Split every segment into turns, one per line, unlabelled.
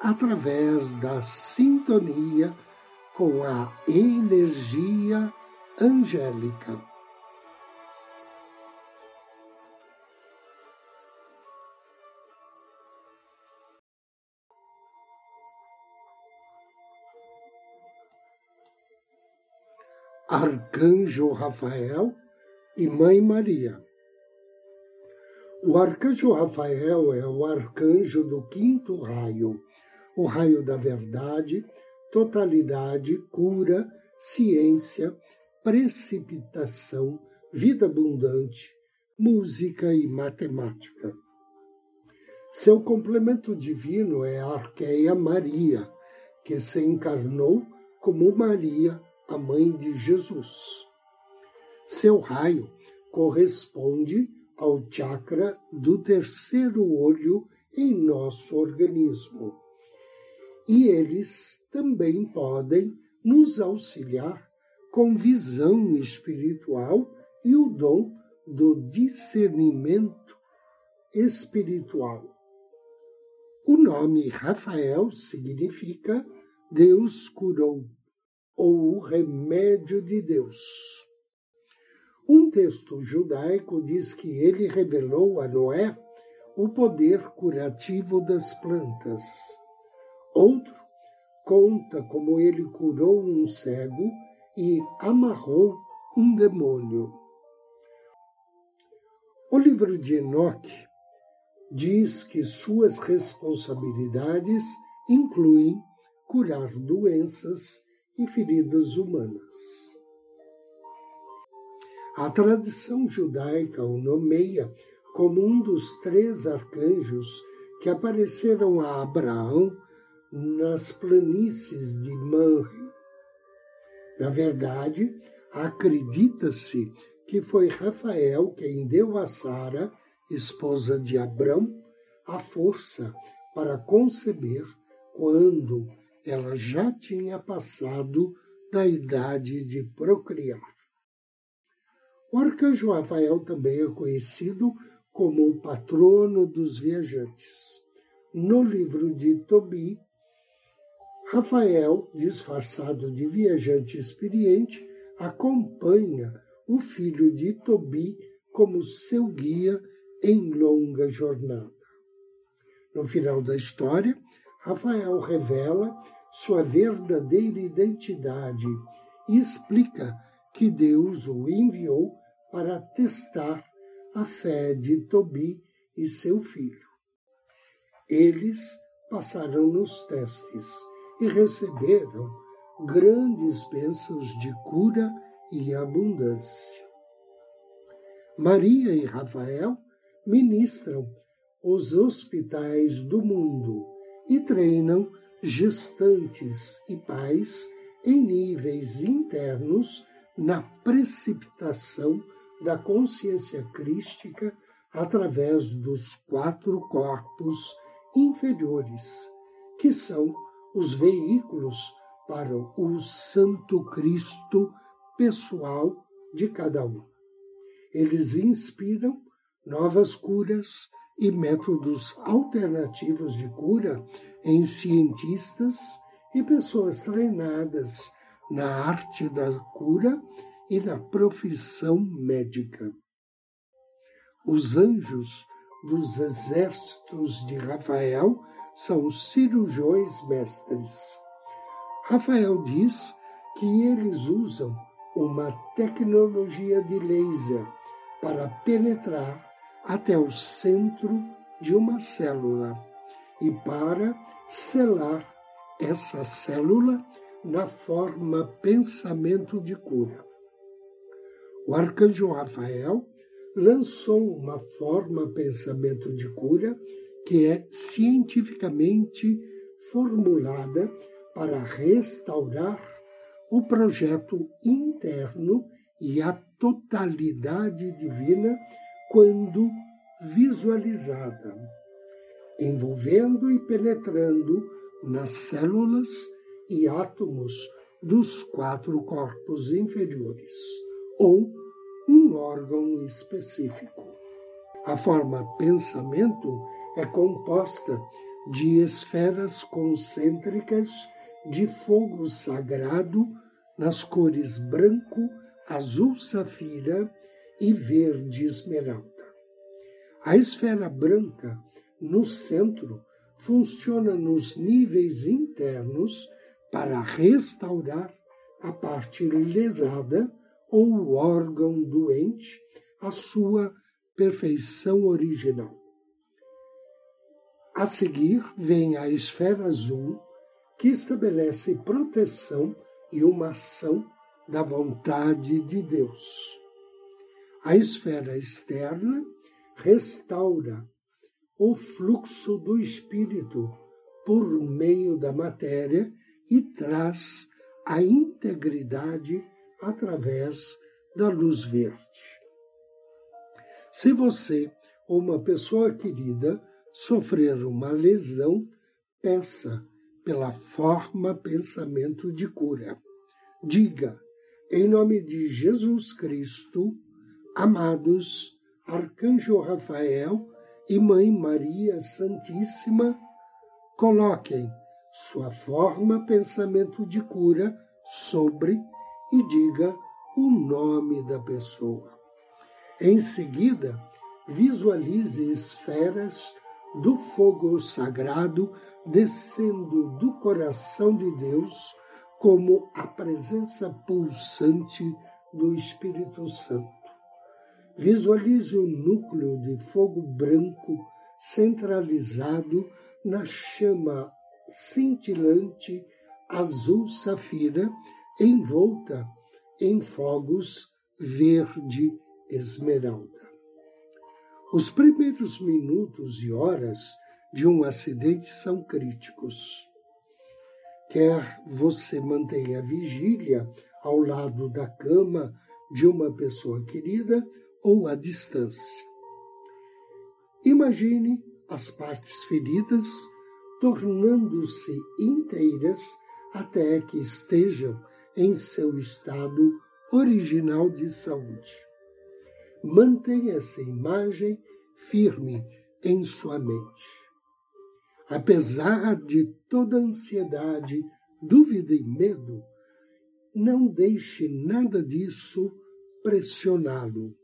através da sintonia com a energia angélica. Arcanjo Rafael e Mãe Maria. O arcanjo Rafael é o arcanjo do quinto raio, o raio da verdade, totalidade, cura, ciência, precipitação, vida abundante, música e matemática. Seu complemento divino é a Arqueia Maria, que se encarnou como Maria, a mãe de Jesus. Seu raio corresponde ao chakra do terceiro olho em nosso organismo. E eles também podem nos auxiliar com visão espiritual e o dom do discernimento espiritual. O nome Rafael significa Deus curou, ou o remédio de Deus. Um texto judaico diz que ele revelou a Noé o poder curativo das plantas. Outro conta como ele curou um cego e amarrou um demônio. O livro de Enoque diz que suas responsabilidades incluem curar doenças e feridas humanas. A tradição judaica o nomeia como um dos três arcanjos que apareceram a Abraão nas planícies de Manre. Na verdade, acredita-se que foi Rafael quem deu a Sara, esposa de Abrão, a força para conceber quando ela já tinha passado da idade de procriar. O arcanjo Rafael também é conhecido como o patrono dos viajantes. No livro de Tobi, Rafael, disfarçado de viajante experiente, acompanha o filho de Tobi como seu guia em longa jornada. No final da história, Rafael revela sua verdadeira identidade e explica que Deus o enviou para testar a fé de Tobi e seu filho. Eles passaram nos testes e receberam grandes bênçãos de cura e abundância. Maria e Rafael ministram os hospitais do mundo e treinam gestantes e pais em níveis internos na precipitação da consciência crística através dos quatro corpos inferiores, que são os veículos para o Santo Cristo pessoal de cada um. Eles inspiram novas curas e métodos alternativos de cura em cientistas e pessoas treinadas na arte da cura e na profissão médica. Os anjos dos exércitos de Rafael são cirurgiões mestres. Rafael diz que eles usam uma tecnologia de laser para penetrar até o centro de uma célula e para selar essa célula na forma pensamento de cura. O arcanjo Rafael lançou uma forma pensamento de cura que é cientificamente formulada para restaurar o projeto interno e a totalidade divina quando visualizada, envolvendo e penetrando nas células e átomos dos quatro corpos inferiores, ou um órgão específico. A forma pensamento é composta de esferas concêntricas de fogo sagrado nas cores branco, azul safira e verde esmeralda. A esfera branca, no centro, funciona nos níveis internos para restaurar a parte lesada ou o órgão doente à sua perfeição original. A seguir vem a esfera azul, que estabelece proteção e uma ação da vontade de Deus. A esfera externa restaura o fluxo do espírito por meio da matéria e traz a integridade através da luz verde. Se você ou uma pessoa querida sofrer uma lesão, peça pela forma pensamento de cura. Diga, em nome de Jesus Cristo, amados Arcanjo Rafael e Mãe Maria Santíssima, coloquem sua forma pensamento de cura sobre e diga o nome da pessoa. Em seguida, visualize esferas do fogo sagrado descendo do coração de Deus como a presença pulsante do Espírito Santo. Visualize o núcleo de fogo branco centralizado na chama cintilante azul safira envolta em fogos verde esmeralda. Os primeiros minutos e horas de um acidente são críticos. Quer você mantenha vigília ao lado da cama de uma pessoa querida ou à distância. Imagine as partes feridas tornando-se inteiras até que estejam em seu estado original de saúde. Mantenha essa imagem firme em sua mente. Apesar de toda ansiedade, dúvida e medo, não deixe nada disso pressioná-lo.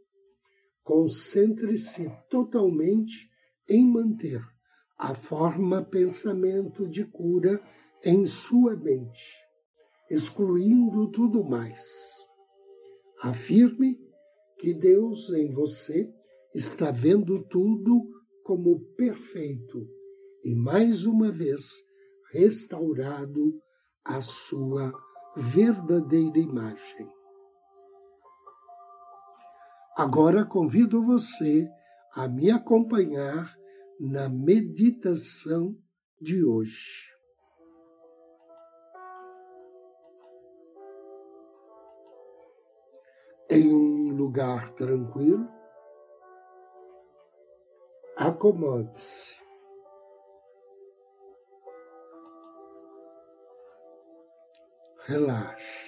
Concentre-se totalmente em manter a forma pensamento de cura em sua mente, excluindo tudo mais. Afirme que Deus em você está vendo tudo como perfeito e mais uma vez restaurado a sua verdadeira imagem. Agora convido você a me acompanhar na meditação de hoje. Em um lugar tranquilo, acomode-se. Relaxe.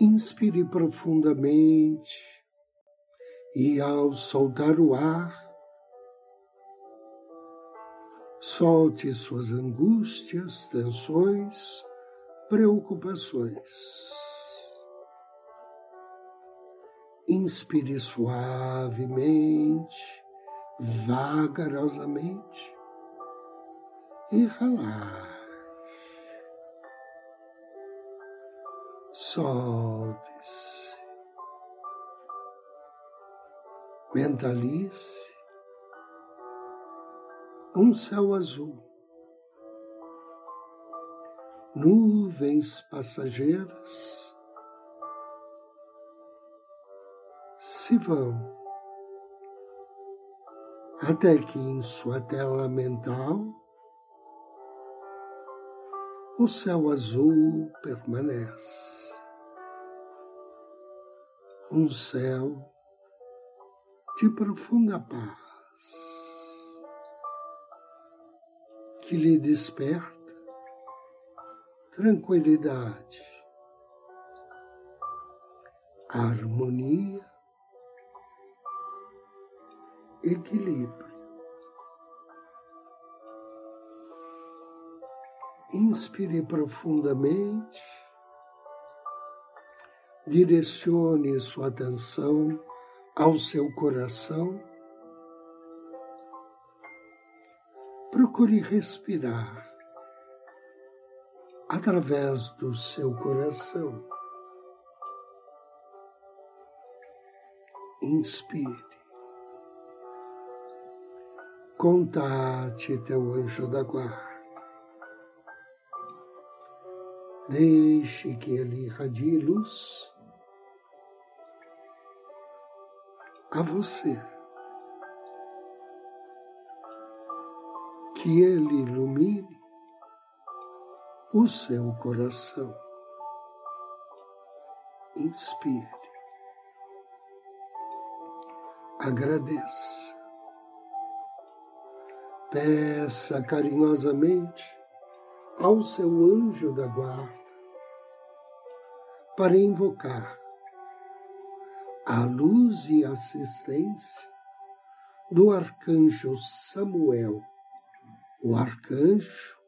Inspire profundamente e, ao soltar o ar, solte suas angústias, tensões, preocupações. Inspire suavemente, vagarosamente e relaxe. Solte-se. Mentalize um céu azul, nuvens passageiras se vão até que em sua tela mental o céu azul permanece. Um céu de profunda paz que lhe desperta tranquilidade, harmonia, equilíbrio. Inspire profundamente, direcione sua atenção ao seu coração. Procure respirar através do seu coração. Inspire. Contate teu anjo da guarda. Deixe que ele irradie luz a você. Que ele ilumine o seu coração. Inspire. Agradeça. Peça carinhosamente ao seu anjo da guarda para invocar a luz e assistência do arcanjo Samuel, o arcanjo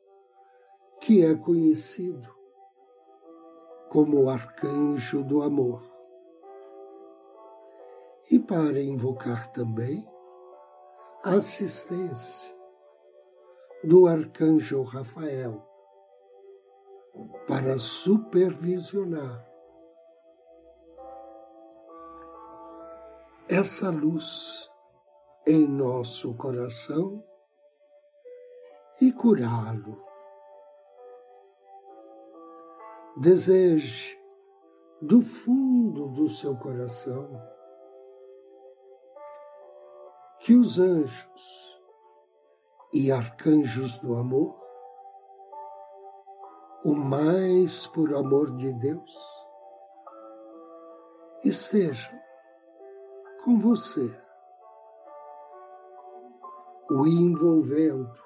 que é conhecido como o arcanjo do amor. E para invocar também a assistência do arcanjo Rafael, para supervisionar. Essa luz em nosso coração e curá-lo. Deseje do fundo do seu coração que os anjos e arcanjos do amor, o mais puro amor de Deus, estejam com você, o envolvendo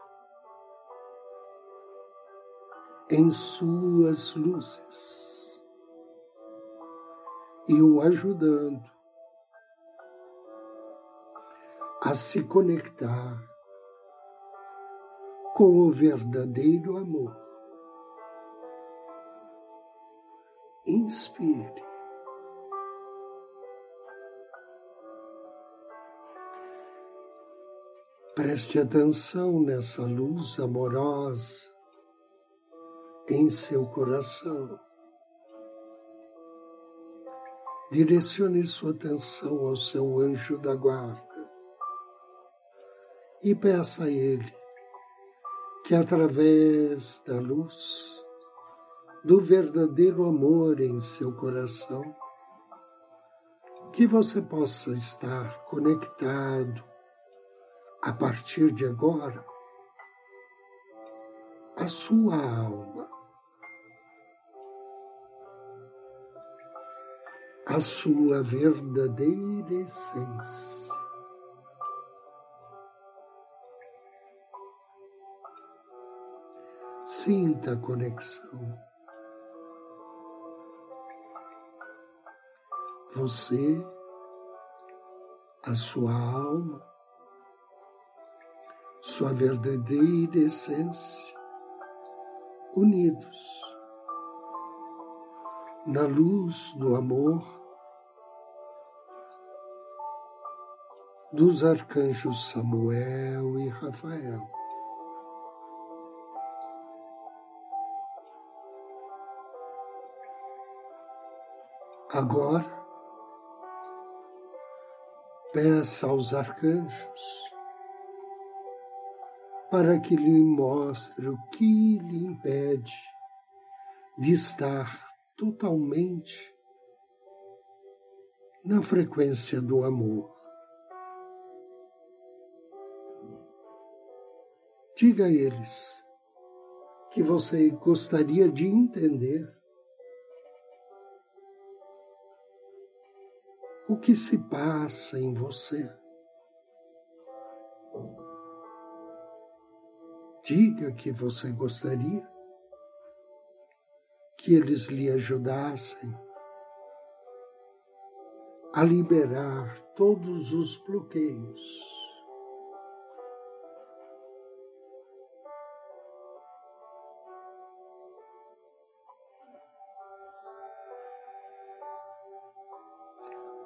em suas luzes e o ajudando a se conectar com o verdadeiro amor. Inspire. Preste atenção nessa luz amorosa em seu coração. Direcione sua atenção ao seu anjo da guarda e peça a ele que, através da luz do verdadeiro amor em seu coração, que você possa estar conectado a partir de agora à sua alma. a sua verdadeira essência. Sinta a conexão. Você, a sua alma, sua verdadeira essência, unidos na luz do amor dos arcanjos Samuel e Rafael. Agora, peça aos arcanjos para que lhe mostre o que lhe impede de estar totalmente na frequência do amor. Diga a eles que você gostaria de entender. O que se passa em você? Diga que você gostaria que eles lhe ajudassem a liberar todos os bloqueios.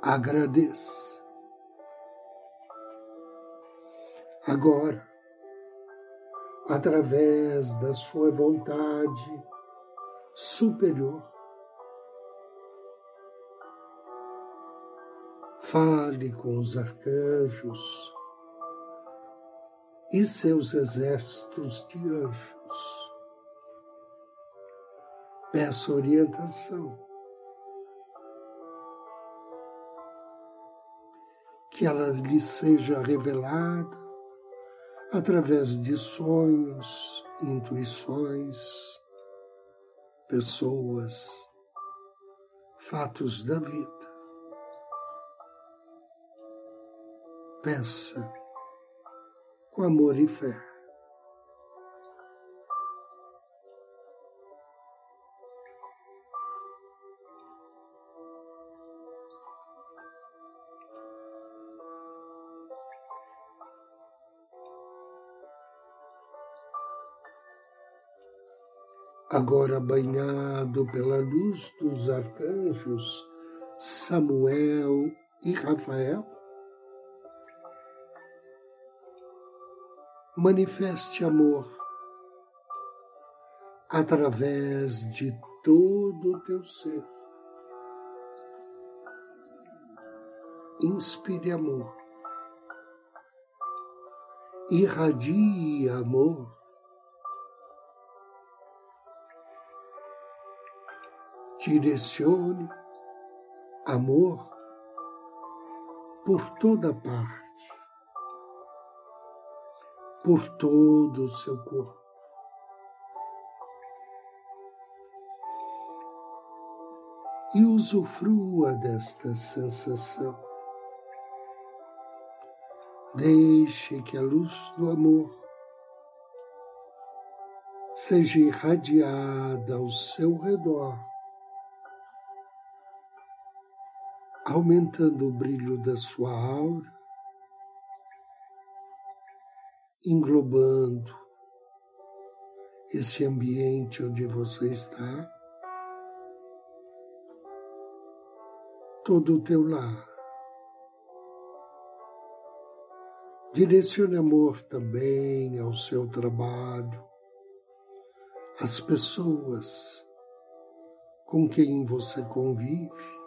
Agradeça. Agora, através da sua vontade superior, Fale com os arcanjos e seus exércitos de anjos. Peça orientação. Que ela lhe seja revelada através de sonhos, intuições, pessoas, fatos da vida. peça com amor e fé. Agora banhado pela luz dos arcanjos Samuel e Rafael, manifeste amor através de todo o teu ser. Inspire amor, irradie amor. Direcione amor por toda parte por todo o seu corpo. E usufrua desta sensação. Deixe que a luz do amor seja irradiada ao seu redor, aumentando o brilho da sua aura englobando esse ambiente onde você está, todo o teu lar. Direcione amor também ao seu trabalho, às pessoas com quem você convive,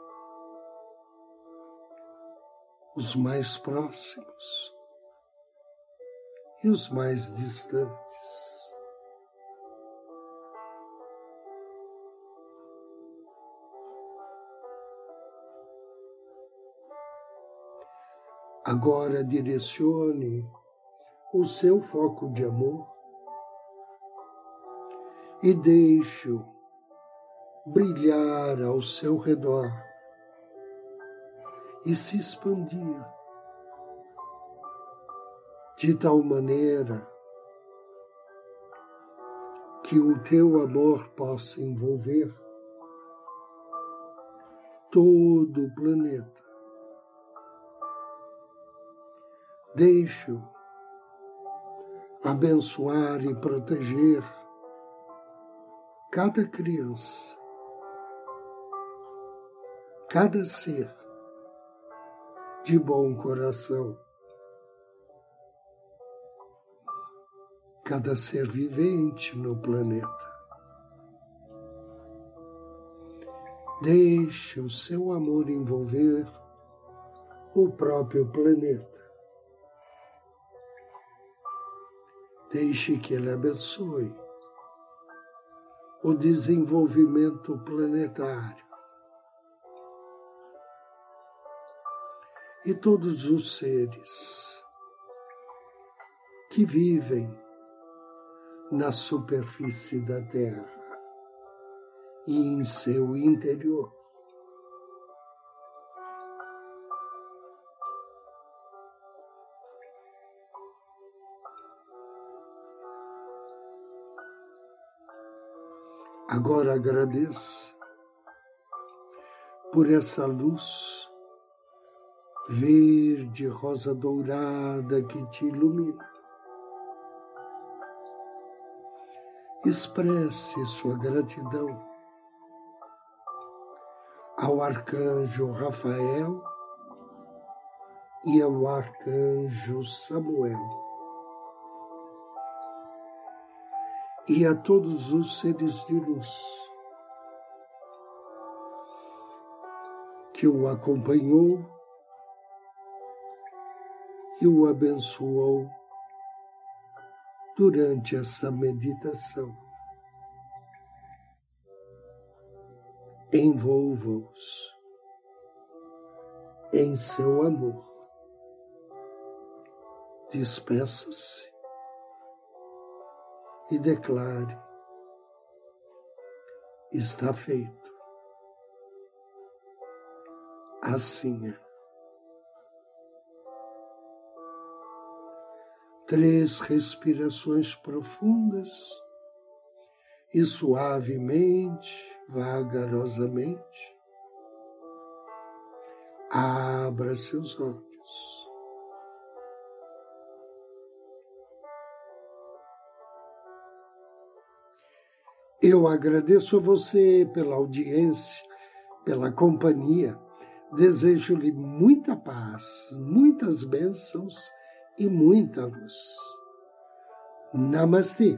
os mais próximos e os mais distantes. Agora direcione o seu foco de amor e deixe-o brilhar ao seu redor e se expandir de tal maneira que o teu amor possa envolver todo o planeta. Deixe-o abençoar e proteger cada criança, cada ser de bom coração. cada ser vivente no planeta. Deixe o seu amor envolver o próprio planeta. Deixe que ele abençoe o desenvolvimento planetário. E todos os seres que vivem na superfície da Terra e em seu interior. Agora agradeça por essa luz verde, rosa dourada que te ilumina. Expresse sua gratidão ao arcanjo Rafael e ao arcanjo Samuel. E a todos os seres de luz que o acompanhou e o abençoou durante essa meditação. Envolva-os em seu amor. Despeça-se e declare: está feito. Assim é. Três respirações profundas e suavemente, vagarosamente, abra seus olhos. Eu agradeço a você pela audiência, pela companhia. Desejo-lhe muita paz, muitas bênçãos e muita luz. Namastê.